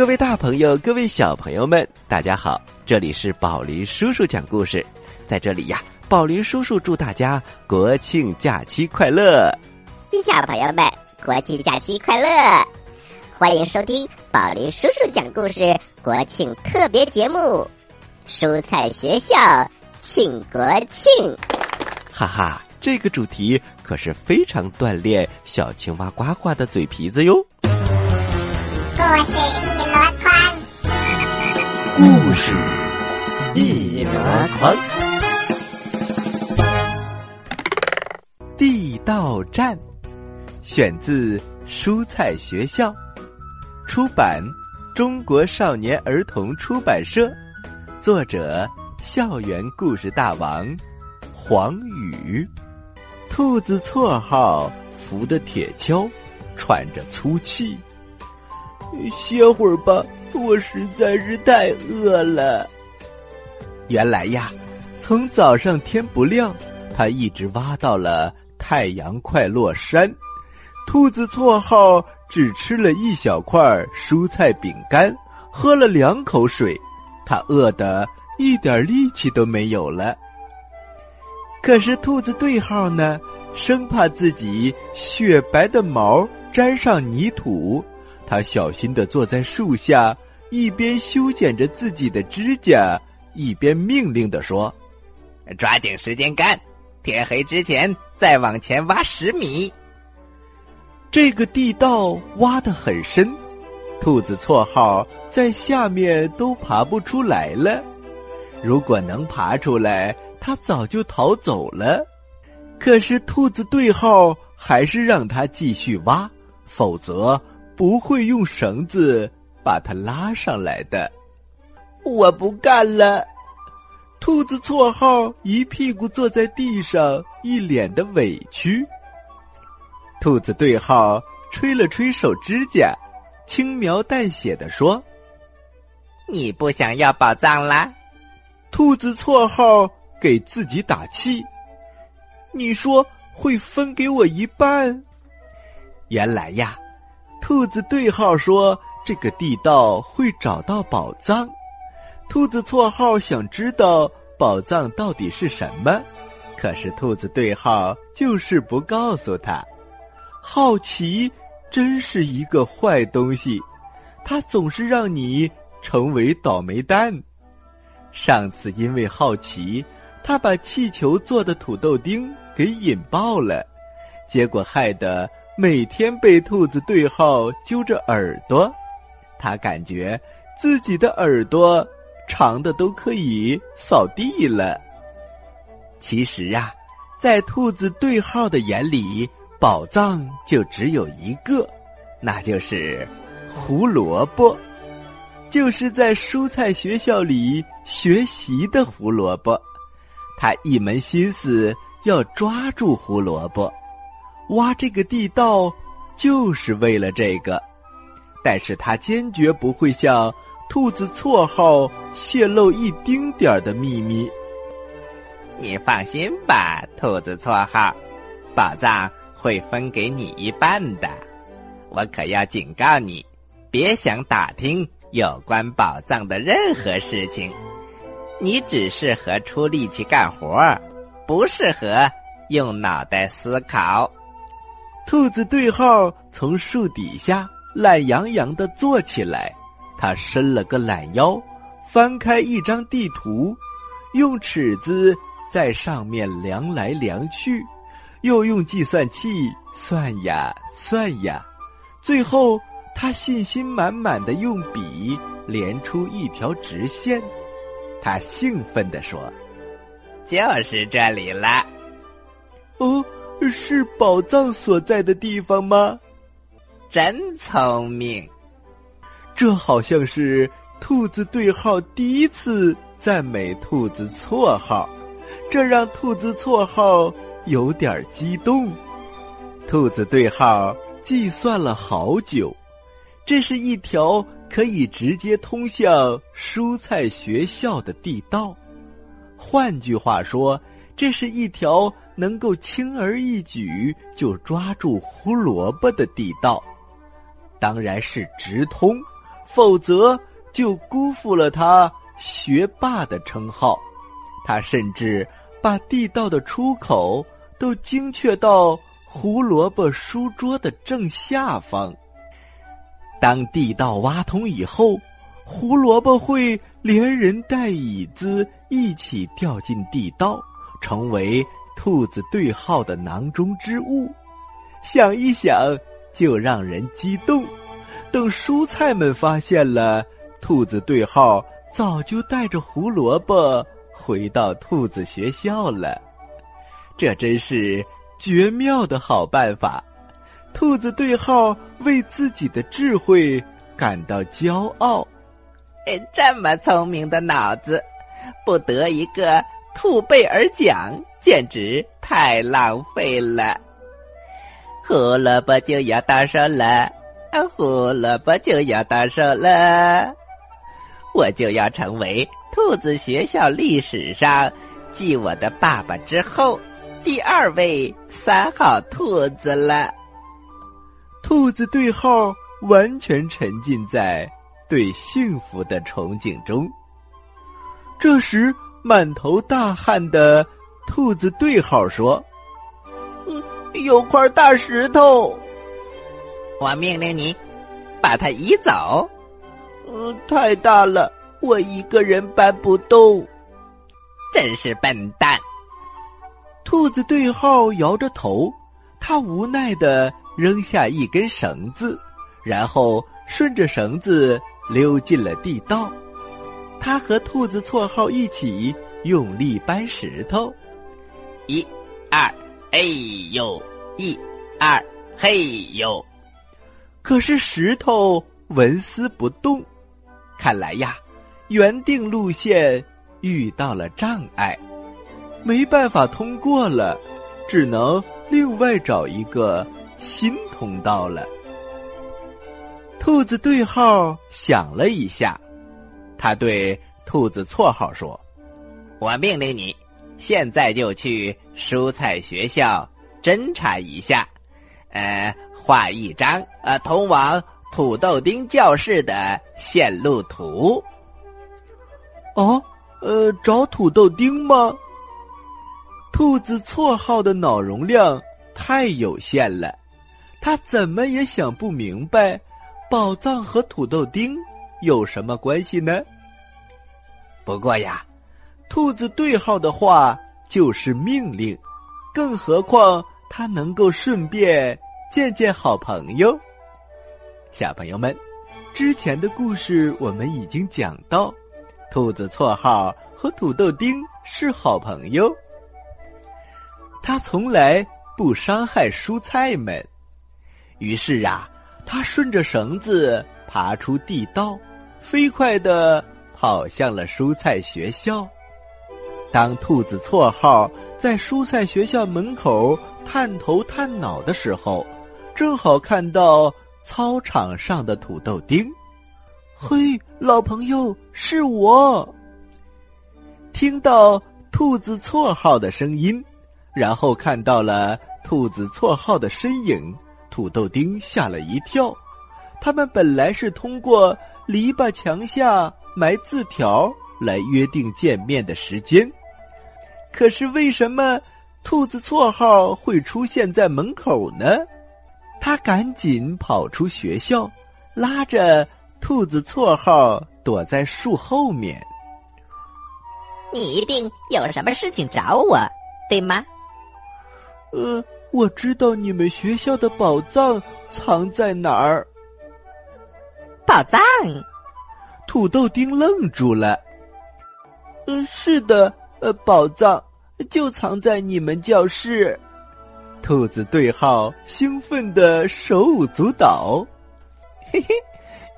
各位大朋友，各位小朋友们，大家好！这里是宝林叔叔讲故事，在这里呀，宝林叔叔祝大家国庆假期快乐！小朋友们，国庆假期快乐！欢迎收听宝林叔叔讲故事国庆特别节目《蔬菜学校庆国庆》。哈哈，这个主题可是非常锻炼小青蛙呱呱的嘴皮子哟！故事一箩筐，故事一箩筐，地道战，选自蔬菜学校，出版中国少年儿童出版社，作者校园故事大王黄宇，兔子绰号扶的铁锹，喘着粗气。歇会儿吧，我实在是太饿了。原来呀，从早上天不亮，他一直挖到了太阳快落山。兔子绰号只吃了一小块蔬菜饼干，喝了两口水，他饿得一点力气都没有了。可是兔子对号呢，生怕自己雪白的毛沾上泥土。他小心的坐在树下，一边修剪着自己的指甲，一边命令的说：“抓紧时间干，天黑之前再往前挖十米。”这个地道挖得很深，兔子绰号在下面都爬不出来了。如果能爬出来，他早就逃走了。可是兔子对号还是让他继续挖，否则。不会用绳子把它拉上来的，我不干了。兔子绰号一屁股坐在地上，一脸的委屈。兔子对号吹了吹手指甲，轻描淡写的说：“你不想要宝藏啦？”兔子绰号给自己打气：“你说会分给我一半？原来呀。”兔子对号说：“这个地道会找到宝藏。”兔子错号想知道宝藏到底是什么，可是兔子对号就是不告诉他。好奇真是一个坏东西，它总是让你成为倒霉蛋。上次因为好奇，他把气球做的土豆丁给引爆了，结果害得。每天被兔子对号揪着耳朵，他感觉自己的耳朵长的都可以扫地了。其实啊，在兔子对号的眼里，宝藏就只有一个，那就是胡萝卜，就是在蔬菜学校里学习的胡萝卜。他一门心思要抓住胡萝卜。挖这个地道，就是为了这个，但是他坚决不会向兔子绰号泄露一丁点儿的秘密。你放心吧，兔子绰号，宝藏会分给你一半的。我可要警告你，别想打听有关宝藏的任何事情。你只适合出力气干活，不适合用脑袋思考。兔子对号从树底下懒洋洋的坐起来，他伸了个懒腰，翻开一张地图，用尺子在上面量来量去，又用计算器算呀算呀，最后他信心满满的用笔连出一条直线，他兴奋地说：“就是这里了。”哦。是宝藏所在的地方吗？真聪明！这好像是兔子对号第一次赞美兔子错号，这让兔子错号有点激动。兔子对号计算了好久，这是一条可以直接通向蔬菜学校的地道。换句话说。这是一条能够轻而易举就抓住胡萝卜的地道，当然是直通，否则就辜负了他学霸的称号。他甚至把地道的出口都精确到胡萝卜书桌的正下方。当地道挖通以后，胡萝卜会连人带椅子一起掉进地道，成为兔子对号的囊中之物。想一想，就让人激动。等蔬菜们发现了，兔子对号早就带着胡萝卜回到兔子学校了。这真是绝妙的好办法。兔子对号为自己的智慧感到骄傲。这么聪明的脑子，不得一个兔贝尔奖，简直太浪费了。胡萝卜就要到手了，胡萝卜就要到手了，我就要成为兔子学校历史上继我的爸爸之后第二位三好兔子了。兔子对号完全沉浸在对幸福的憧憬中。这时，满头大汗的兔子对号说：“嗯，有块大石头，我命令你把它移走。嗯，太大了，我一个人搬不动。真是笨蛋！”兔子对号摇着头，他无奈的。扔下一根绳子，然后顺着绳子溜进了地道。他和兔子绰号一起用力搬石头，一、二，哎呦！一、二，嘿呦！可是石头纹丝不动，看来呀，原定路线遇到了障碍，没办法通过了，只能另外找一个。新通道了。兔子对号想了一下，他对兔子绰号说：“我命令你，现在就去蔬菜学校侦查一下，呃，画一张呃通往土豆丁教室的线路图。”哦，呃，找土豆丁吗？兔子绰号的脑容量太有限了。他怎么也想不明白，宝藏和土豆丁有什么关系呢？不过呀，兔子对号的话就是命令，更何况他能够顺便见见好朋友。小朋友们，之前的故事我们已经讲到，兔子绰号和土豆丁是好朋友，他从来不伤害蔬菜们。于是啊，他顺着绳子爬出地道，飞快的跑向了蔬菜学校。当兔子绰号在蔬菜学校门口探头探脑的时候，正好看到操场上的土豆丁。嘿，老朋友，是我！听到兔子绰号的声音，然后看到了兔子绰号的身影。土豆丁吓了一跳，他们本来是通过篱笆墙下埋字条来约定见面的时间，可是为什么兔子绰号会出现在门口呢？他赶紧跑出学校，拉着兔子绰号躲在树后面。你一定有什么事情找我，对吗？呃。我知道你们学校的宝藏藏在哪儿。宝藏？土豆丁愣住了。嗯，是的，呃，宝藏就藏在你们教室。兔子对号兴奋的手舞足蹈。嘿嘿，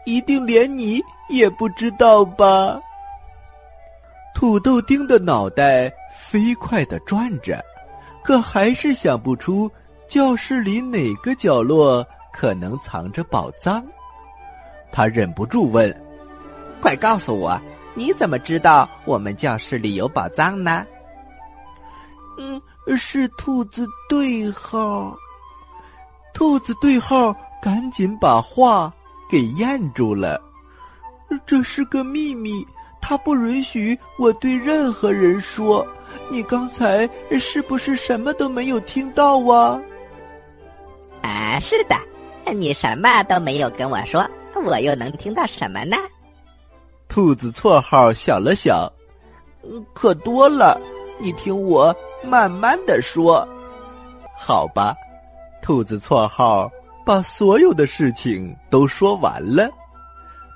一定连你也不知道吧？土豆丁的脑袋飞快的转着。可还是想不出教室里哪个角落可能藏着宝藏，他忍不住问：“快告诉我，你怎么知道我们教室里有宝藏呢？”“嗯，是兔子对号。”兔子对号赶紧把话给咽住了。这是个秘密，他不允许我对任何人说。你刚才是不是什么都没有听到啊？啊，是的，你什么都没有跟我说，我又能听到什么呢？兔子绰号想了想，可多了，你听我慢慢的说，好吧？兔子绰号把所有的事情都说完了。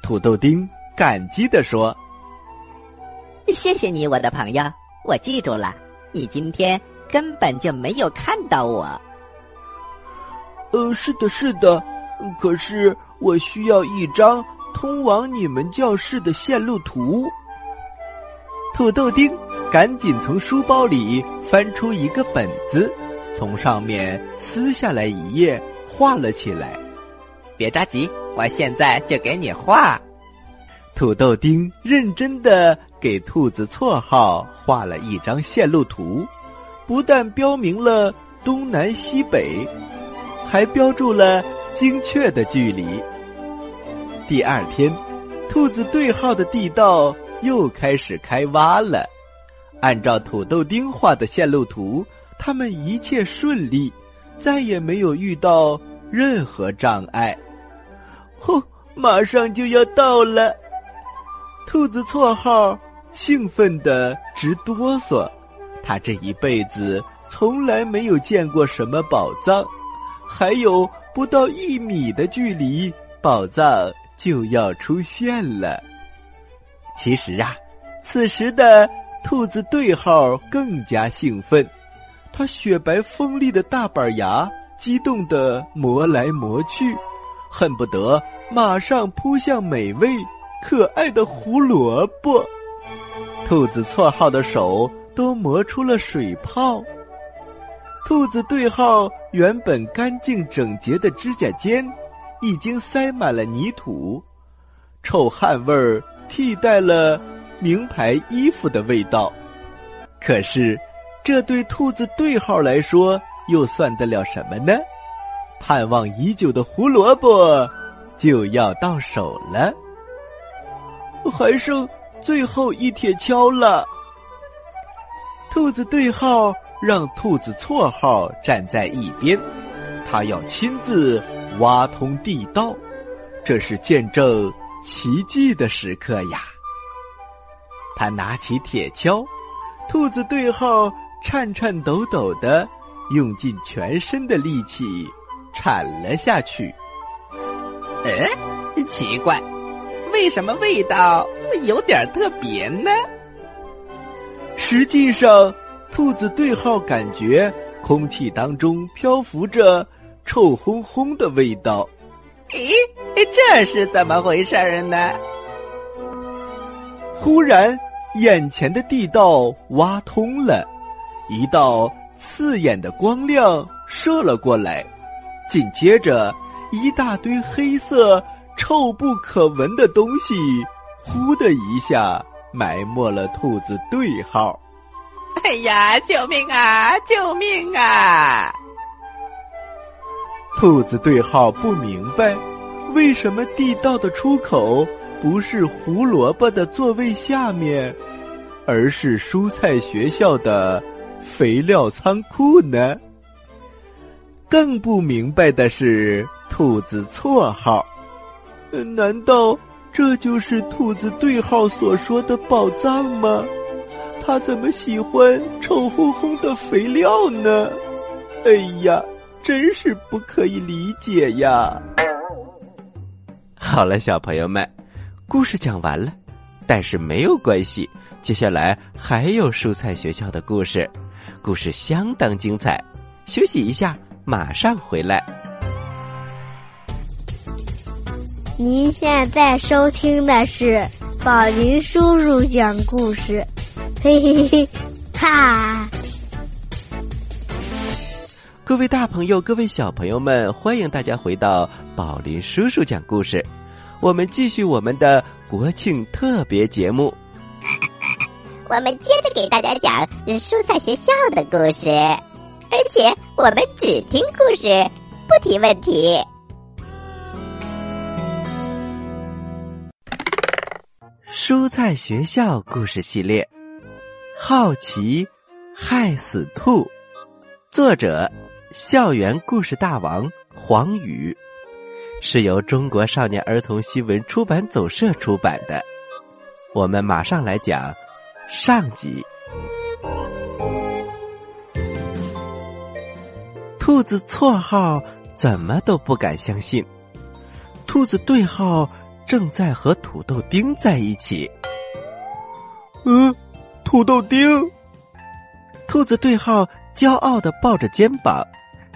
土豆丁感激的说：“谢谢你，我的朋友，我记住了。你今天根本就没有看到我。”呃，是的，是的，可是我需要一张通往你们教室的线路图。土豆丁赶紧从书包里翻出一个本子，从上面撕下来一页，画了起来。别着急，我现在就给你画。土豆丁认真的给兔子绰号画了一张线路图，不但标明了东南西北。还标注了精确的距离。第二天，兔子对号的地道又开始开挖了。按照土豆丁画的线路图，他们一切顺利，再也没有遇到任何障碍。呼，马上就要到了！兔子绰号兴奋的直哆嗦。他这一辈子从来没有见过什么宝藏。还有不到一米的距离，宝藏就要出现了。其实啊，此时的兔子对号更加兴奋，它雪白锋利的大板牙激动的磨来磨去，恨不得马上扑向美味可爱的胡萝卜。兔子绰号的手都磨出了水泡。兔子对号原本干净整洁的指甲尖，已经塞满了泥土，臭汗味儿替代了名牌衣服的味道。可是，这对兔子对号来说又算得了什么呢？盼望已久的胡萝卜就要到手了，还剩最后一铁锹了。兔子对号。让兔子绰号站在一边，他要亲自挖通地道，这是见证奇迹的时刻呀！他拿起铁锹，兔子对号颤颤抖抖的用尽全身的力气铲了下去。嗯，奇怪，为什么味道有点特别呢？实际上。兔子对号感觉空气当中漂浮着臭烘烘的味道，咦，这是怎么回事呢？忽然，眼前的地道挖通了，一道刺眼的光亮射了过来，紧接着，一大堆黑色、臭不可闻的东西，呼的一下埋没了兔子对号。哎呀！救命啊！救命啊！兔子对号不明白，为什么地道的出口不是胡萝卜的座位下面，而是蔬菜学校的肥料仓库呢？更不明白的是，兔子错号，难道这就是兔子对号所说的宝藏吗？他怎么喜欢臭烘烘的肥料呢？哎呀，真是不可以理解呀！好了，小朋友们，故事讲完了，但是没有关系，接下来还有蔬菜学校的故事，故事相当精彩。休息一下，马上回来。您现在收听的是宝林叔叔讲故事。嘿嘿嘿，哈！各位大朋友，各位小朋友们，欢迎大家回到宝林叔叔讲故事。我们继续我们的国庆特别节目。我们接着给大家讲蔬菜学校的故事，而且我们只听故事，不提问题。蔬菜学校故事系列，《好奇害死兔》，作者：校园故事大王黄宇，是由中国少年儿童新闻出版总社出版的。我们马上来讲上集。兔子绰号怎么都不敢相信，兔子对号正在和土豆丁在一起。嗯，土豆丁，兔子对号骄傲的抱着肩膀，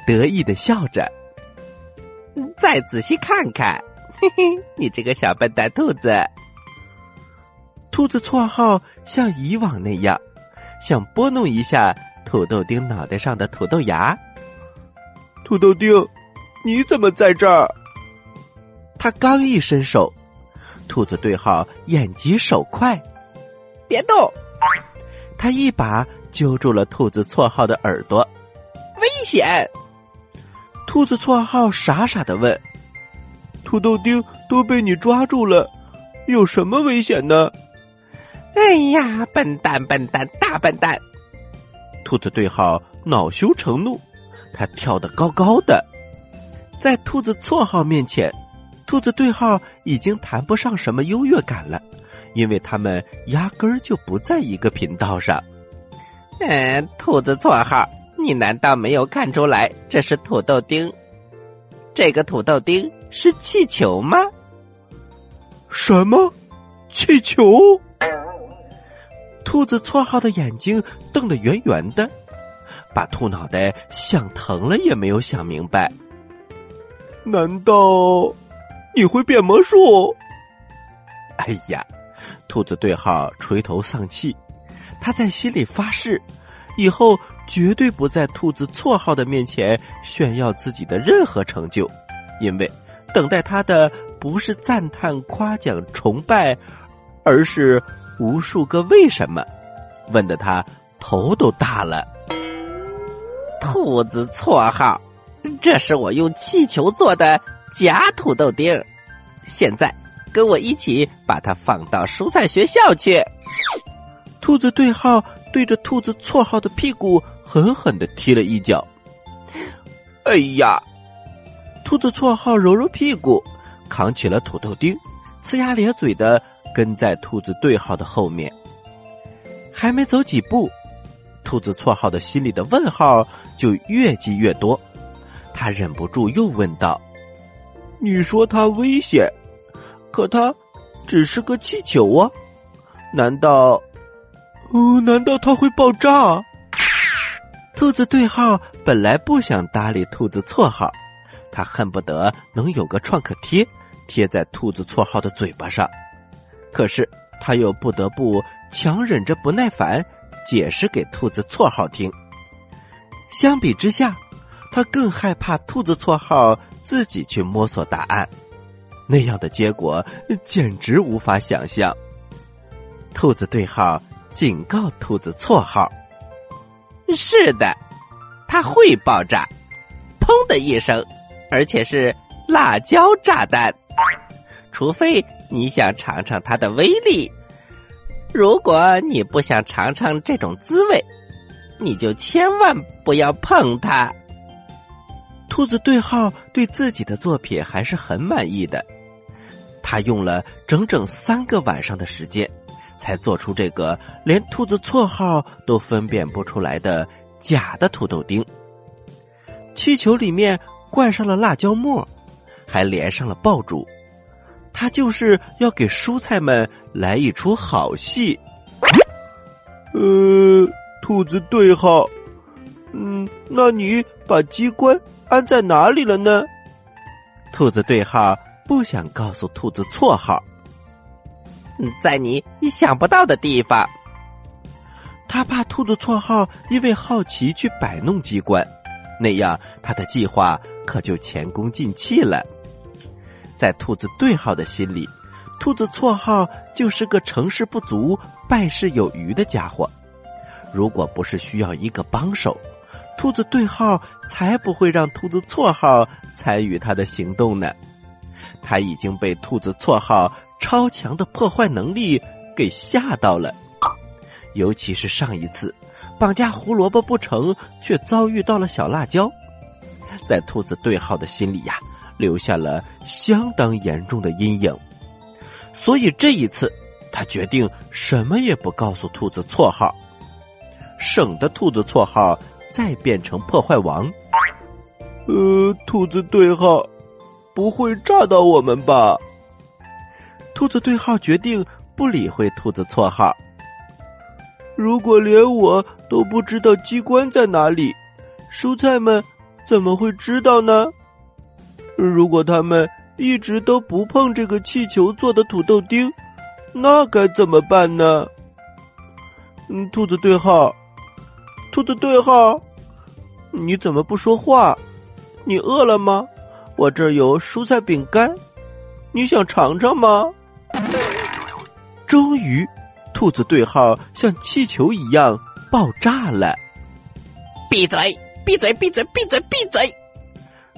得意的笑着。再仔细看看，嘿嘿，你这个小笨蛋兔子。兔子绰号像以往那样，想拨弄一下土豆丁脑袋上的土豆芽。土豆丁，你怎么在这儿？他刚一伸手，兔子对号眼疾手快，别动！他一把揪住了兔子绰号的耳朵，危险！兔子绰号傻傻的问：“土豆丁都被你抓住了，有什么危险呢？”哎呀，笨蛋，笨蛋，大笨蛋！兔子对号恼羞成怒。他跳得高高的，在兔子绰号面前，兔子对号已经谈不上什么优越感了，因为他们压根儿就不在一个频道上。嗯，兔子绰号，你难道没有看出来这是土豆丁？这个土豆丁是气球吗？什么？气球？兔子绰号的眼睛瞪得圆圆的。把兔脑袋想疼了也没有想明白。难道你会变魔术？哎呀，兔子对号垂头丧气，他在心里发誓，以后绝对不在兔子绰号的面前炫耀自己的任何成就，因为等待他的不是赞叹、夸奖、崇拜，而是无数个为什么，问的他头都大了。兔子绰号，这是我用气球做的假土豆丁现在跟我一起把它放到蔬菜学校去。兔子对号对着兔子绰号的屁股狠狠的踢了一脚。哎呀！兔子绰号揉揉屁股，扛起了土豆丁，呲牙咧嘴的跟在兔子对号的后面。还没走几步。兔子绰号的心里的问号就越积越多，他忍不住又问道：“你说它危险，可它只是个气球啊？难道……哦，难道它会爆炸？”兔子对号本来不想搭理兔子绰号，他恨不得能有个创可贴贴在兔子绰号的嘴巴上，可是他又不得不强忍着不耐烦。解释给兔子绰号听。相比之下，他更害怕兔子绰号自己去摸索答案，那样的结果简直无法想象。兔子对号警告兔子绰号：“是的，它会爆炸，砰的一声，而且是辣椒炸弹。除非你想尝尝它的威力。”如果你不想尝尝这种滋味，你就千万不要碰它。兔子对号对自己的作品还是很满意的，他用了整整三个晚上的时间，才做出这个连兔子绰号都分辨不出来的假的土豆丁。气球里面灌上了辣椒末，还连上了爆竹。他就是要给蔬菜们来一出好戏。呃，兔子对号，嗯，那你把机关安在哪里了呢？兔子对号不想告诉兔子绰号，在你意想不到的地方。他怕兔子绰号因为好奇去摆弄机关，那样他的计划可就前功尽弃了。在兔子对号的心里，兔子绰号就是个成事不足败事有余的家伙。如果不是需要一个帮手，兔子对号才不会让兔子绰号参与他的行动呢。他已经被兔子绰号超强的破坏能力给吓到了。尤其是上一次绑架胡萝卜不成，却遭遇到了小辣椒，在兔子对号的心里呀，留下了相当严重的阴影。所以这一次，他决定什么也不告诉兔子绰号，省得兔子绰号再变成破坏王。呃，兔子对号不会炸到我们吧？兔子对号决定不理会兔子错号。如果连我都不知道机关在哪里，蔬菜们怎么会知道呢？如果他们一直都不碰这个气球做的土豆丁，那该怎么办呢？嗯，兔子对号，兔子对号，你怎么不说话？你饿了吗？我这儿有蔬菜饼干，你想尝尝吗？终于，兔子对号像气球一样爆炸了！闭嘴！闭嘴！闭嘴！闭嘴！闭嘴！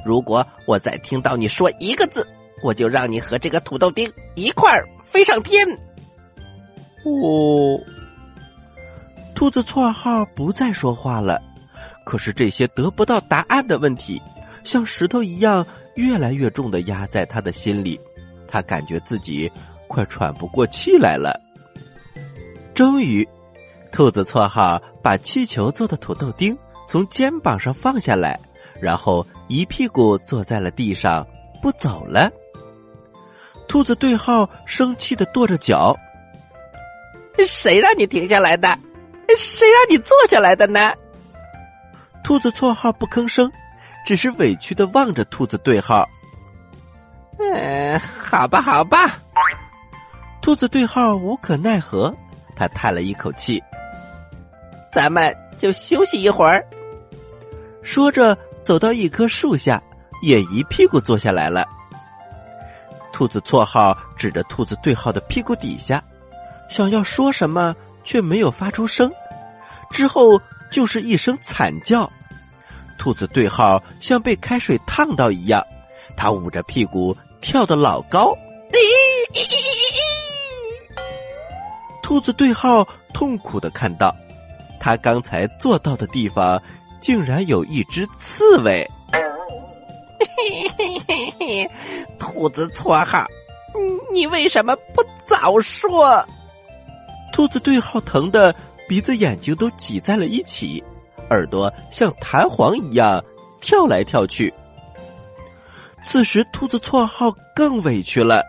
如果我再听到你说一个字，我就让你和这个土豆丁一块儿飞上天！哦，兔子绰号不再说话了。可是这些得不到答案的问题。像石头一样越来越重的压在他的心里，他感觉自己快喘不过气来了。终于，兔子绰号把气球做的土豆丁从肩膀上放下来，然后一屁股坐在了地上，不走了。兔子对号生气的跺着脚：“谁让你停下来的？谁让你坐下来的呢？”兔子绰号不吭声。只是委屈的望着兔子对号。嗯，好吧，好吧。兔子对号无可奈何，他叹了一口气。咱们就休息一会儿。说着，走到一棵树下，也一屁股坐下来了。兔子绰号指着兔子对号的屁股底下，想要说什么，却没有发出声。之后就是一声惨叫。兔子对号像被开水烫到一样，他捂着屁股跳得老高。兔子对号痛苦的看到，他刚才坐到的地方竟然有一只刺猬。兔子绰号，你为什么不早说？兔子对号疼的鼻子眼睛都挤在了一起。耳朵像弹簧一样跳来跳去。此时，兔子绰号更委屈了：“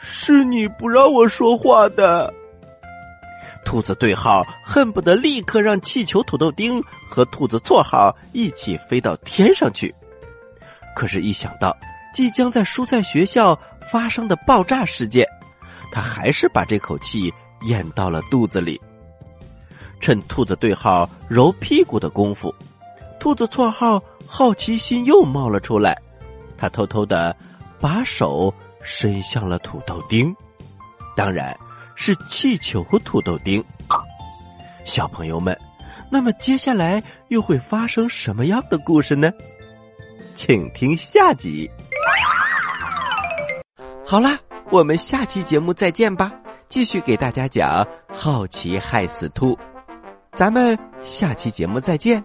是你不让我说话的。”兔子对号恨不得立刻让气球土豆丁和兔子绰号一起飞到天上去。可是，一想到即将在蔬菜学校发生的爆炸事件，他还是把这口气咽到了肚子里。趁兔子对号揉屁股的功夫，兔子绰号好奇心又冒了出来，他偷偷的把手伸向了土豆丁，当然是气球土豆丁。小朋友们，那么接下来又会发生什么样的故事呢？请听下集。好啦，我们下期节目再见吧，继续给大家讲《好奇害死兔》。咱们下期节目再见。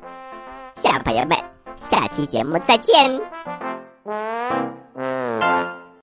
小朋友们下期节目再见。